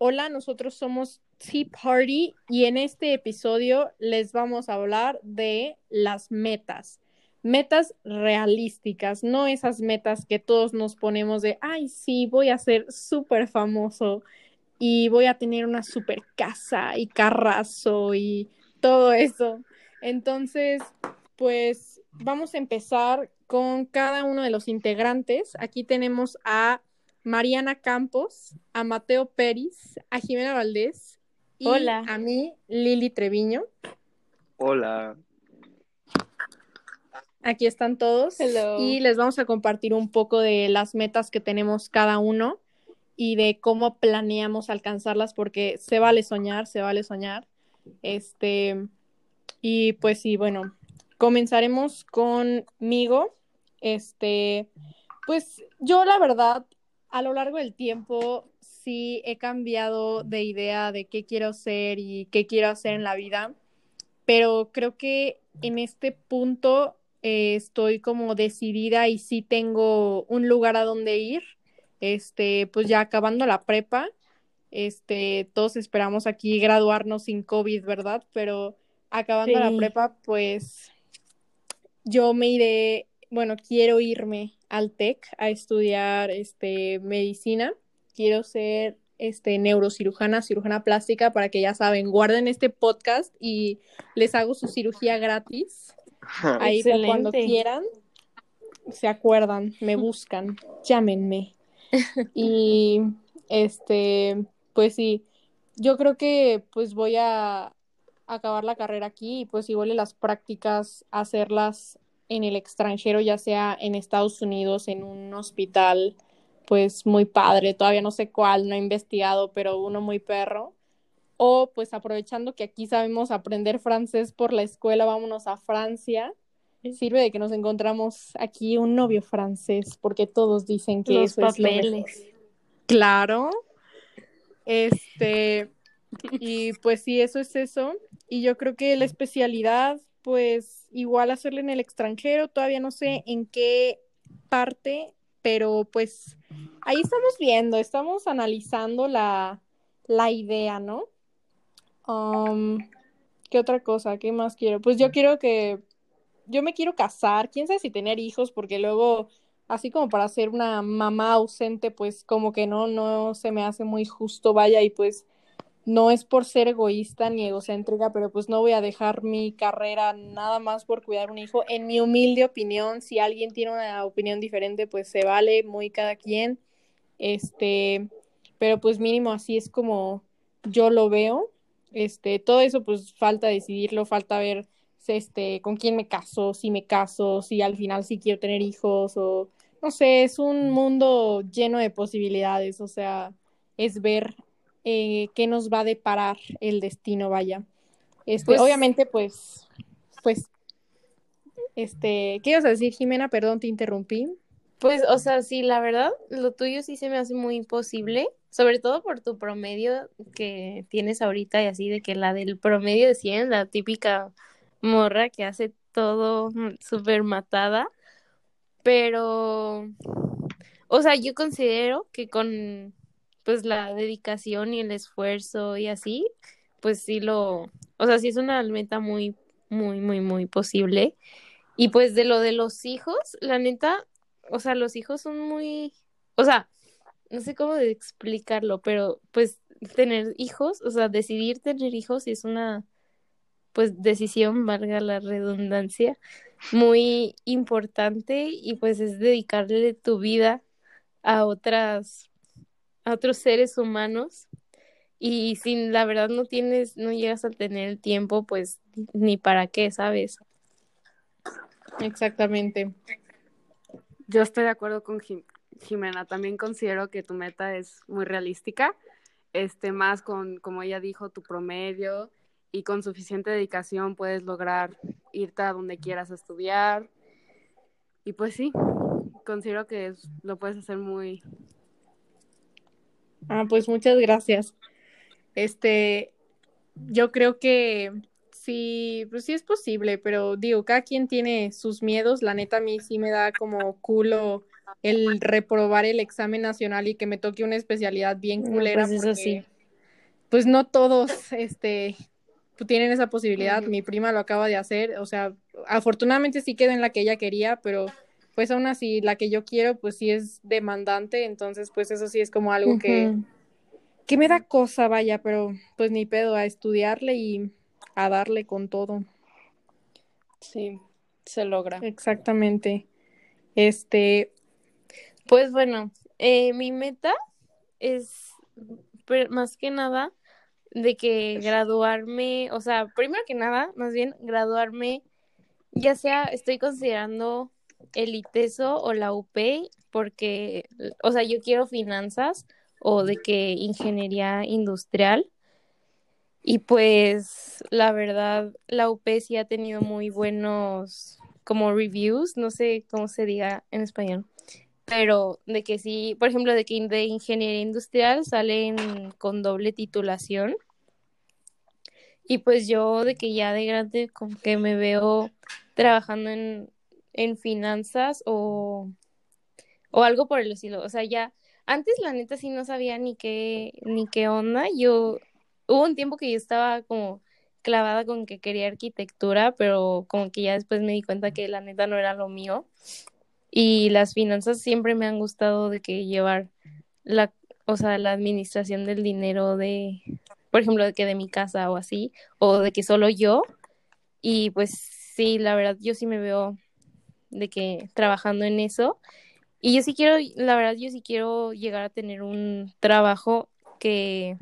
Hola, nosotros somos Tea Party y en este episodio les vamos a hablar de las metas. Metas realísticas, no esas metas que todos nos ponemos de, ay, sí, voy a ser súper famoso y voy a tener una super casa y carrazo y todo eso. Entonces, pues vamos a empezar con cada uno de los integrantes. Aquí tenemos a Mariana Campos, a Mateo Pérez, a Jimena Valdés y Hola. a mí, Lili Treviño. Hola. Aquí están todos Hello. y les vamos a compartir un poco de las metas que tenemos cada uno y de cómo planeamos alcanzarlas porque se vale soñar, se vale soñar. Este, y pues sí, bueno, comenzaremos conmigo. Este, pues yo la verdad, a lo largo del tiempo sí he cambiado de idea de qué quiero ser y qué quiero hacer en la vida, pero creo que en este punto eh, estoy como decidida y sí tengo un lugar a donde ir. Este, pues ya acabando la prepa, este, todos esperamos aquí graduarnos sin COVID, ¿verdad? Pero acabando la prepa, pues yo me iré, bueno, quiero irme al TEC a estudiar este, medicina. Quiero ser este, neurocirujana, cirujana plástica, para que ya saben, guarden este podcast y les hago su cirugía gratis. Ahí para cuando Excelente. quieran, se acuerdan, me buscan, llámenme. Y este, pues sí, yo creo que pues voy a acabar la carrera aquí y pues igual y las prácticas hacerlas en el extranjero, ya sea en Estados Unidos, en un hospital, pues muy padre, todavía no sé cuál, no he investigado, pero uno muy perro. O pues aprovechando que aquí sabemos aprender francés por la escuela, vámonos a Francia. Sirve de que nos encontramos aquí un novio francés, porque todos dicen que Los eso es lo mejor. papeles. Claro. Este, y pues sí, eso es eso. Y yo creo que la especialidad, pues igual hacerla en el extranjero, todavía no sé en qué parte, pero pues ahí estamos viendo, estamos analizando la, la idea, ¿no? Um, ¿qué otra cosa? ¿Qué más quiero? Pues yo quiero que, yo me quiero casar, quién sabe si tener hijos, porque luego así como para ser una mamá ausente, pues como que no, no se me hace muy justo, vaya, y pues no es por ser egoísta ni egocéntrica, pero pues no voy a dejar mi carrera nada más por cuidar un hijo. En mi humilde opinión, si alguien tiene una opinión diferente, pues se vale, muy cada quien. Este, pero pues mínimo así es como yo lo veo. Este, todo eso pues falta decidirlo, falta ver este, con quién me caso, si me caso, si al final sí quiero tener hijos o no sé, es un mundo lleno de posibilidades, o sea, es ver eh, qué nos va a deparar el destino, vaya. Este, Pues- obviamente, pues, pues, este, ¿qué ibas a decir, Jimena? Perdón, te interrumpí. Pues, o sea, sí, la verdad, lo tuyo sí se me hace muy imposible, sobre todo por tu promedio que tienes ahorita y así, de que la del promedio de 100, la típica morra que hace todo súper matada, pero, o sea, yo considero que con, pues, la dedicación y el esfuerzo y así, pues sí lo, o sea, sí es una meta muy, muy, muy, muy posible. Y pues de lo de los hijos, la neta, o sea, los hijos son muy, o sea, no sé cómo explicarlo, pero pues tener hijos, o sea, decidir tener hijos es una, pues, decisión, valga la redundancia, muy importante y pues es dedicarle tu vida a otras, otros seres humanos. Y si la verdad no tienes, no llegas a tener el tiempo, pues ni para qué, ¿sabes? Exactamente. Yo estoy de acuerdo con Jim- Jimena. También considero que tu meta es muy realística. Este, más con, como ella dijo, tu promedio y con suficiente dedicación puedes lograr irte a donde quieras a estudiar. Y pues sí, considero que lo puedes hacer muy, Ah, pues muchas gracias. Este, yo creo que sí, pues sí es posible, pero digo, cada quien tiene sus miedos. La neta, a mí sí me da como culo el reprobar el examen nacional y que me toque una especialidad bien No, culera pues eso sí. pues no todos, este, tienen esa posibilidad. Mi prima lo acaba de hacer, o sea, afortunadamente sí quedó en la que ella quería, pero pues aún así la que yo quiero, pues sí es demandante, entonces pues eso sí es como algo que, que me da cosa, vaya, pero pues ni pedo, a estudiarle y a darle con todo. Sí, se logra. Exactamente. Este, Pues bueno, eh, mi meta es más que nada de que graduarme, o sea, primero que nada, más bien graduarme, ya sea estoy considerando el ITESO o la UP, porque, o sea, yo quiero finanzas o de que ingeniería industrial. Y pues la verdad, la UP sí ha tenido muy buenos como reviews, no sé cómo se diga en español, pero de que sí, por ejemplo, de que de ingeniería industrial salen con doble titulación. Y pues yo de que ya de grande como que me veo trabajando en, en finanzas o, o algo por el estilo. O sea, ya antes la neta sí no sabía ni qué, ni qué onda. Yo hubo un tiempo que yo estaba como clavada con que quería arquitectura, pero como que ya después me di cuenta que la neta no era lo mío. Y las finanzas siempre me han gustado de que llevar la, o sea, la administración del dinero de, por ejemplo, de que de mi casa o así, o de que solo yo. Y pues sí, la verdad, yo sí me veo de que trabajando en eso. Y yo sí quiero, la verdad, yo sí quiero llegar a tener un trabajo que,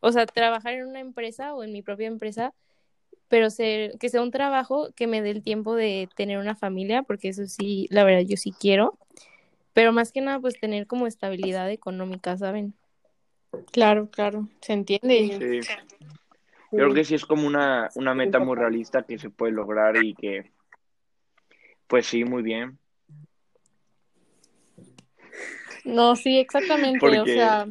o sea, trabajar en una empresa o en mi propia empresa, pero ser, que sea un trabajo que me dé el tiempo de tener una familia, porque eso sí, la verdad, yo sí quiero. Pero más que nada, pues tener como estabilidad económica, ¿saben? claro, claro, se entiende. Sí. Yo creo que sí es como una, una meta muy realista que se puede lograr y que, pues sí, muy bien. No, sí, exactamente, o sea,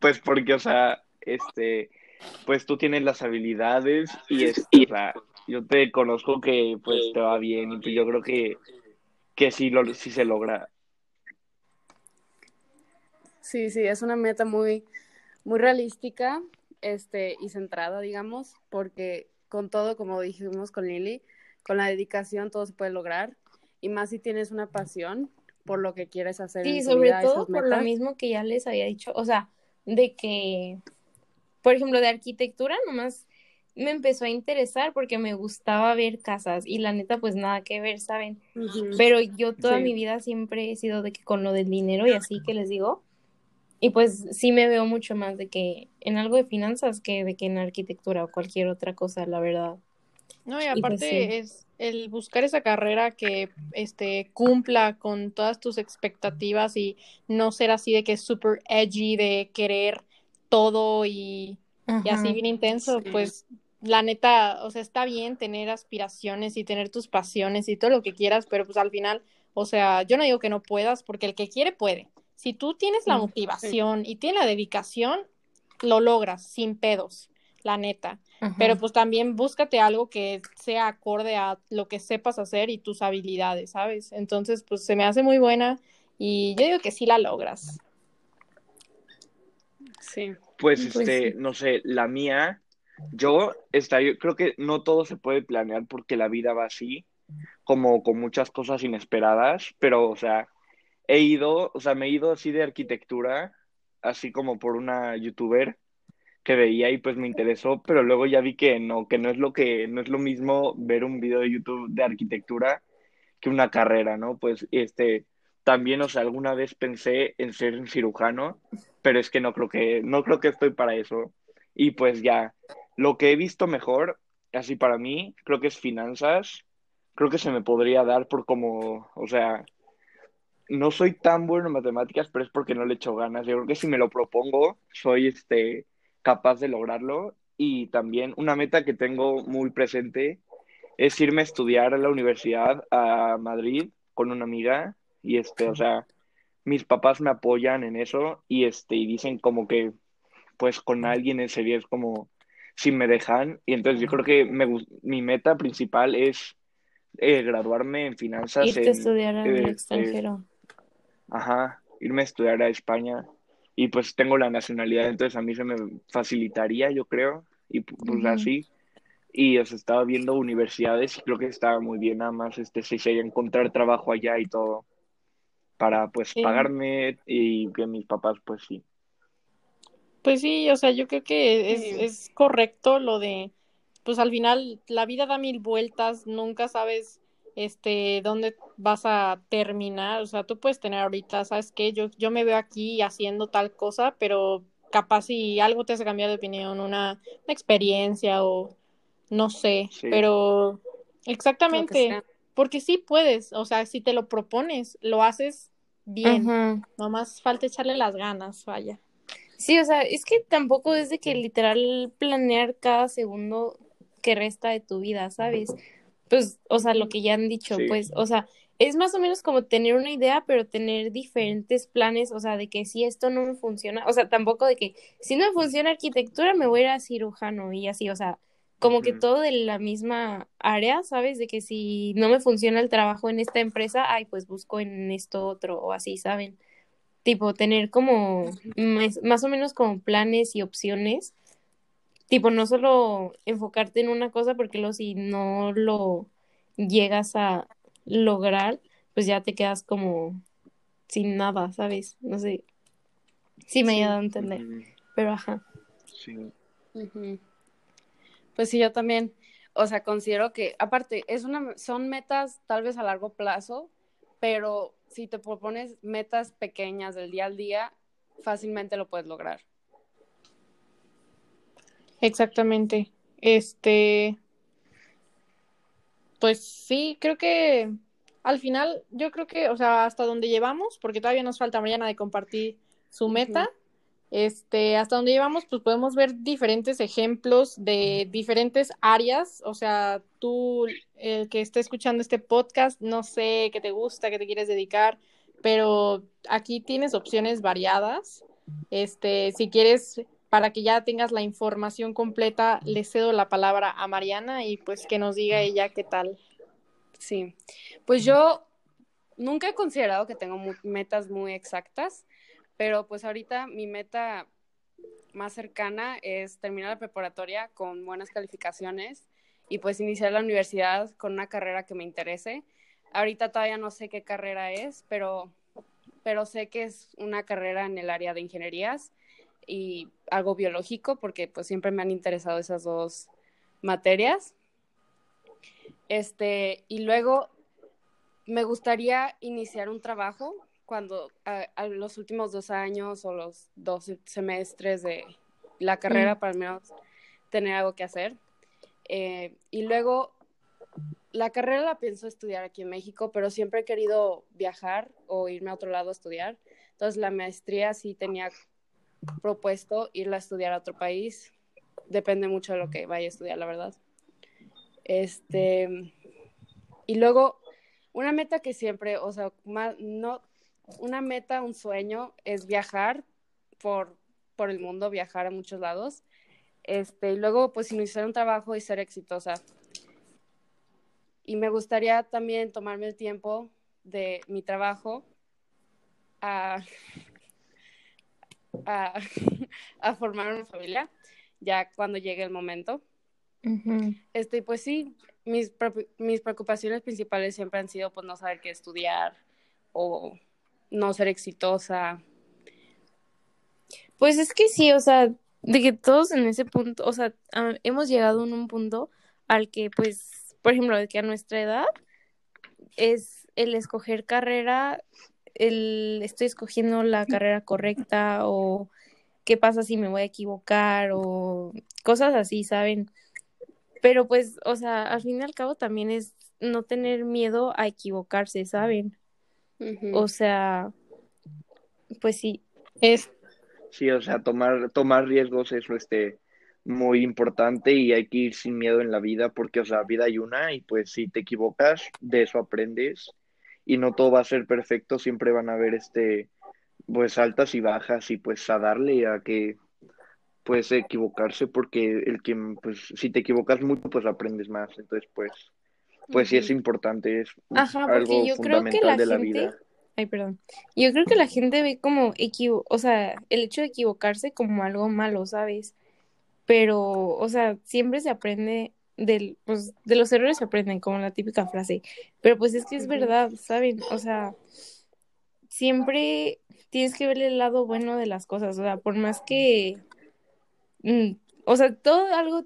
Pues porque, o sea, este, pues tú tienes las habilidades y es, o sea, yo te conozco que pues te va bien y pues yo creo que, que sí, lo, sí se logra. Sí, sí, es una meta muy, muy realística, este, y centrada, digamos, porque con todo, como dijimos con Lili, con la dedicación todo se puede lograr, y más si tienes una pasión por lo que quieres hacer Sí, en tu sobre vida, todo por lo mismo que ya les había dicho, o sea, de que, por ejemplo, de arquitectura nomás me empezó a interesar porque me gustaba ver casas y la neta pues nada que ver, ¿saben? Pero yo toda Sí. mi vida siempre he sido de que con lo del dinero y así que les digo, y pues sí me veo mucho más de que en algo de finanzas que de que en arquitectura o cualquier otra cosa, la verdad. No, y Y pues aparte sí. es el buscar esa carrera que este cumpla con todas tus expectativas y no ser así de que es super edgy de querer todo y, y así bien intenso, Sí. pues la neta, o sea, está bien tener aspiraciones y tener tus pasiones y todo lo que quieras, pero pues al final, o sea, yo no digo que no puedas, porque el que quiere puede. Si tú tienes la Sí. motivación y tienes la dedicación, lo logras sin pedos, la neta. Ajá. Pero pues también búscate algo que sea acorde a lo que sepas hacer y tus habilidades, ¿sabes? Entonces, pues se me hace muy buena y yo digo que sí la logras. Sí. Pues, Pues este, sí. no sé, la mía, yo está, yo creo que no todo se puede planear porque la vida va así, como con muchas cosas inesperadas, pero, o sea, he ido, o sea, me he ido así de arquitectura, así como por una youtuber que veía y pues me interesó, pero luego ya vi que no, que no es lo que, no es lo mismo ver un video de YouTube de arquitectura que una carrera, ¿no? Pues este, también, o sea, alguna vez pensé en ser un cirujano, pero es que no creo que, no creo que estoy para eso. Y pues ya, lo que he visto mejor, así para mí, creo que es finanzas, creo que se me podría dar por como, o sea, no soy tan bueno en matemáticas, pero es porque no le echo ganas. Yo creo que si me lo propongo, soy este capaz de lograrlo. Y también una meta que tengo muy presente es irme a estudiar a la universidad a Madrid con una amiga. Y este, o sea, mis papás me apoyan en eso y este, y dicen como que pues con alguien en serio es como si me dejan. Y entonces yo creo que me, mi meta principal es eh, graduarme en finanzas Irte a en, estudiar al este, extranjero. Ajá, irme a estudiar a España. Y pues tengo la nacionalidad, entonces a mí se me facilitaría, yo creo, y pues así. Y os estaba viendo universidades y creo que estaba muy bien, nada más este, si se encontrar trabajo allá y todo, para pues pagarme y que mis papás pues sí. Pues sí, o sea, yo creo que es, es correcto lo de, pues al final la vida da mil vueltas, nunca sabes este, dónde vas a terminar, o sea, tú puedes tener ahorita, ¿sabes qué? Yo, yo me veo aquí haciendo tal cosa, pero capaz si algo te hace cambiar de opinión, una, experiencia o no sé, pero exactamente, porque sí puedes, o sea, si te lo propones, lo haces bien, no nomás falta echarle las ganas, vaya. Sí, o sea, es que tampoco es de que literal planear cada segundo que resta de tu vida, ¿sabes? Pues, o sea, lo que ya han dicho, pues, o sea, es más o menos como tener una idea, pero tener diferentes planes, o sea, de que si esto no me funciona, o sea, tampoco de que si no me funciona arquitectura, me voy a ir a cirujano y así, o sea, como que todo de la misma área, ¿sabes? De que si no me funciona el trabajo en esta empresa, ay, pues busco en esto otro o así, ¿saben? Tipo, tener como más o menos como planes y opciones tipo, no solo enfocarte en una cosa, porque luego si no lo llegas a lograr, pues ya te quedas como sin nada, ¿sabes? No sé sí me ha dado a entender, pero ajá. Sí. Pues sí, yo también, o sea, considero que, aparte, es una, son metas tal vez a largo plazo, pero si te propones metas pequeñas del día al día, fácilmente lo puedes lograr. Exactamente. Este, pues sí, creo que al final, yo creo que, o sea, hasta donde llevamos, porque todavía nos falta mañana de compartir su meta, este, hasta donde llevamos, pues podemos ver diferentes ejemplos de diferentes áreas, o sea, tú, el que esté escuchando este podcast, no sé qué te gusta, qué te quieres dedicar, pero aquí tienes opciones variadas. Este, si quieres para que ya tengas la información completa, le cedo la palabra a Mariana y pues que nos diga ella qué tal. Sí, pues yo nunca he considerado que tengo metas muy exactas, pero pues ahorita mi meta más cercana es terminar la preparatoria con buenas calificaciones y pues iniciar la universidad con una carrera que me interese. Ahorita todavía no sé qué carrera es, pero, pero sé que es una carrera en el área de ingenierías y algo biológico, porque pues siempre me han interesado esas dos materias. Este, y luego me gustaría iniciar un trabajo cuando a, los últimos dos años o los dos semestres de la carrera mm. para al menos tener algo que hacer. Eh, y luego la carrera la pienso estudiar aquí en México, pero siempre he querido viajar o irme a otro lado a estudiar. Entonces la maestría sí tenía propuesto irla a estudiar a otro país. Depende mucho de lo que vaya a estudiar, la verdad. Este, y luego, una meta que siempre, o sea, no, una meta, un sueño es viajar por, por el mundo, viajar a muchos lados. Este, y luego, pues, iniciar un trabajo y ser exitosa. Y me gustaría también tomarme el tiempo de mi trabajo a a, formar una familia, ya cuando llegue el momento. Este, pues sí, mis, mis preocupaciones principales siempre han sido pues no saber qué estudiar o no ser exitosa. Pues es que sí, o sea, de que todos en ese punto, o sea, hemos llegado en un punto al que pues, por ejemplo, de que a nuestra edad es el escoger carrera el, estoy escogiendo la carrera correcta o qué pasa si me voy a equivocar o cosas así, ¿saben? Pero pues, o sea, al fin y al cabo también es no tener miedo a equivocarse, ¿saben? O sea, pues sí. Es... Sí, o sea, tomar, tomar riesgos es este, muy importante y hay que ir sin miedo en la vida porque, o sea, vida hay una y pues si te equivocas, de eso aprendes y no todo va a ser perfecto, siempre van a haber este pues altas y bajas y pues a darle a que puedes equivocarse porque el que pues si te equivocas mucho pues aprendes más, entonces pues pues sí es importante, es algo fundamental de la vida. Ay, perdón. Yo creo que la gente ve como equivo, o sea, el hecho de equivocarse como algo malo, ¿sabes? Pero, o sea, siempre se aprende del, pues, de los errores se aprenden, como la típica frase. Pero pues es que es verdad, ¿saben? O sea, siempre tienes que ver el lado bueno de las cosas, o sea, por más que, mm, o sea, todo algo,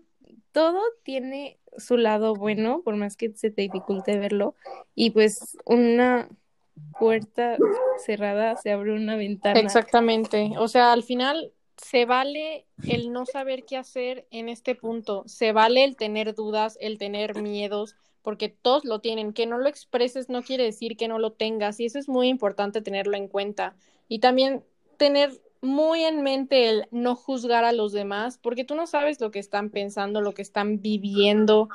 todo tiene su lado bueno, por más que se te dificulte verlo, y pues una puerta cerrada se abre una ventana. Exactamente. O sea, al final se vale el no saber qué hacer en este punto. Se vale el tener dudas, el tener miedos, porque todos lo tienen. Que no lo expreses no quiere decir que no lo tengas y eso es muy importante tenerlo en cuenta. Y también tener muy en mente el no juzgar a los demás, porque tú no sabes lo que están pensando, lo que están viviendo.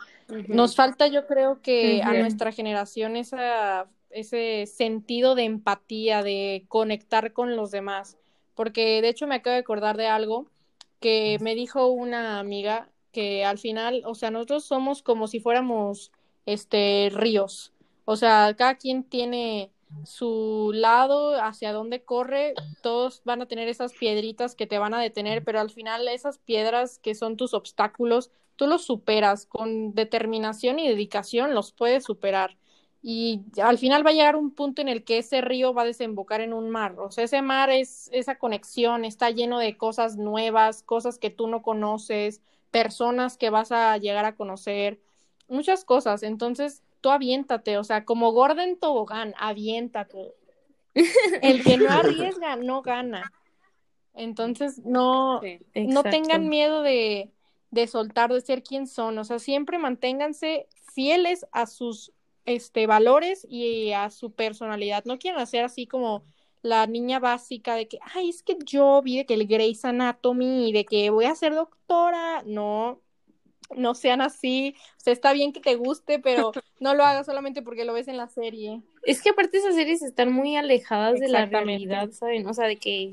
Nos falta, yo creo que a nuestra generación esa, ese sentido de empatía, de conectar con los demás, porque de hecho me acabo de acordar de algo que me dijo una amiga que al final, o sea, nosotros somos como si fuéramos este ríos. O sea, cada quien tiene su lado hacia dónde corre, todos van a tener esas piedritas que te van a detener, pero al final esas piedras que son tus obstáculos, tú los superas con determinación y dedicación, los puedes superar. Y al final va a llegar un punto en el que ese río va a desembocar en un mar. O sea, ese mar es esa conexión, está lleno de cosas nuevas, cosas que tú no conoces, personas que vas a llegar a conocer, muchas cosas. Entonces, tú aviéntate, o sea, como Gordon Tobogán, aviéntate. El que no arriesga no gana. Entonces, no, Sí. no tengan miedo de, de soltar, de ser quien son. O sea, siempre manténganse fieles a sus este, valores y a su personalidad. No quieran hacer así como la niña básica de que, ay, es que yo vi de que el Grey's Anatomy y de que voy a ser doctora. No, no sean así. O sea, está bien que te guste, pero no lo hagas solamente porque lo ves en la serie. Es que aparte esas series están muy alejadas de la realidad, ¿saben? O sea, de que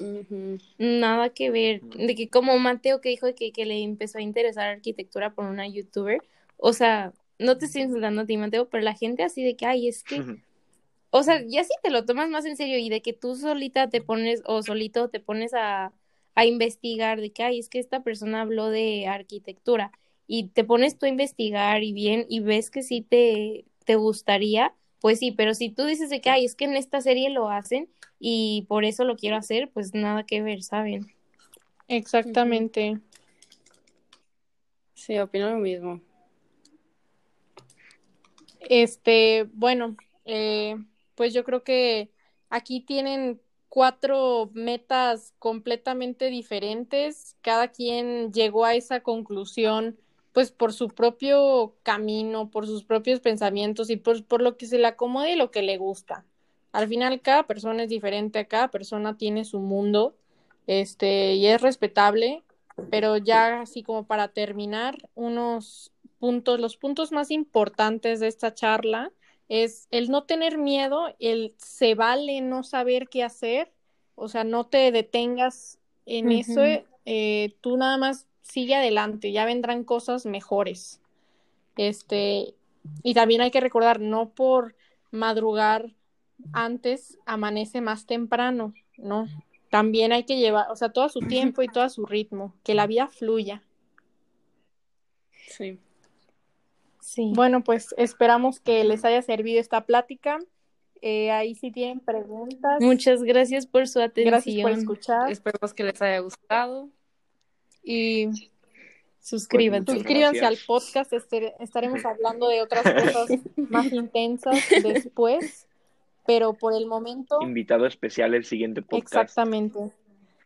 nada que ver. De que como Mateo que dijo que, que le empezó a interesar arquitectura por una youtuber. O sea, no te estoy insultando a ti, Mateo, pero la gente así de que, ay, es que O sea, ya si te lo tomas más en serio y de que tú solita te pones o solito te pones a, a investigar de que, ay, es que esta persona habló de arquitectura y te pones tú a investigar y bien y ves que sí te, te gustaría, pues sí, pero si tú dices de que, ay, es que en esta serie lo hacen y por eso lo quiero hacer, pues nada que ver, ¿saben? Exactamente. Sí, opino lo mismo. Este, bueno, eh, pues yo creo que aquí tienen cuatro metas completamente diferentes. Cada quien llegó a esa conclusión, pues por su propio camino, por sus propios pensamientos y por, por lo que se le acomode y lo que le gusta. Al final, cada persona es diferente, cada persona tiene su mundo, este, y es respetable, pero ya así como para terminar, unos puntos, los puntos más importantes de esta charla es el no tener miedo, el se vale no saber qué hacer, o sea, no te detengas en eso, eh, tú nada más sigue adelante, ya vendrán cosas mejores. Este, y también hay que recordar, no por madrugar antes amanece más temprano, ¿no? También hay que llevar, o sea, todo su tiempo y todo su ritmo, que la vida fluya. Sí. Sí. Bueno, pues esperamos que les haya servido esta plática. Eh, ahí si tienen preguntas. Muchas gracias por su atención. Gracias por escuchar. Esperemos que les haya gustado. Y Suscríbanse. Muchas suscríbanse al podcast. este- estaremos hablando de otras cosas más intensas después. Pero por el momento, Invitado especial el siguiente podcast. exactamente.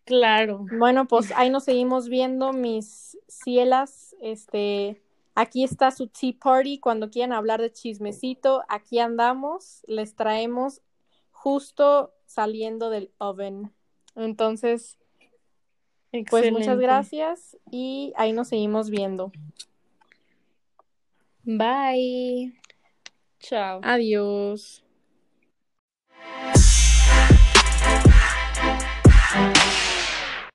Claro. Bueno, pues ahí nos seguimos viendo, mis cielas. Este, aquí está su tea party. Cuando quieran hablar de chismecito, aquí andamos. Les traemos justo saliendo del oven. Entonces, pues muchas gracias y ahí nos seguimos viendo. Bye. Chao. Adiós.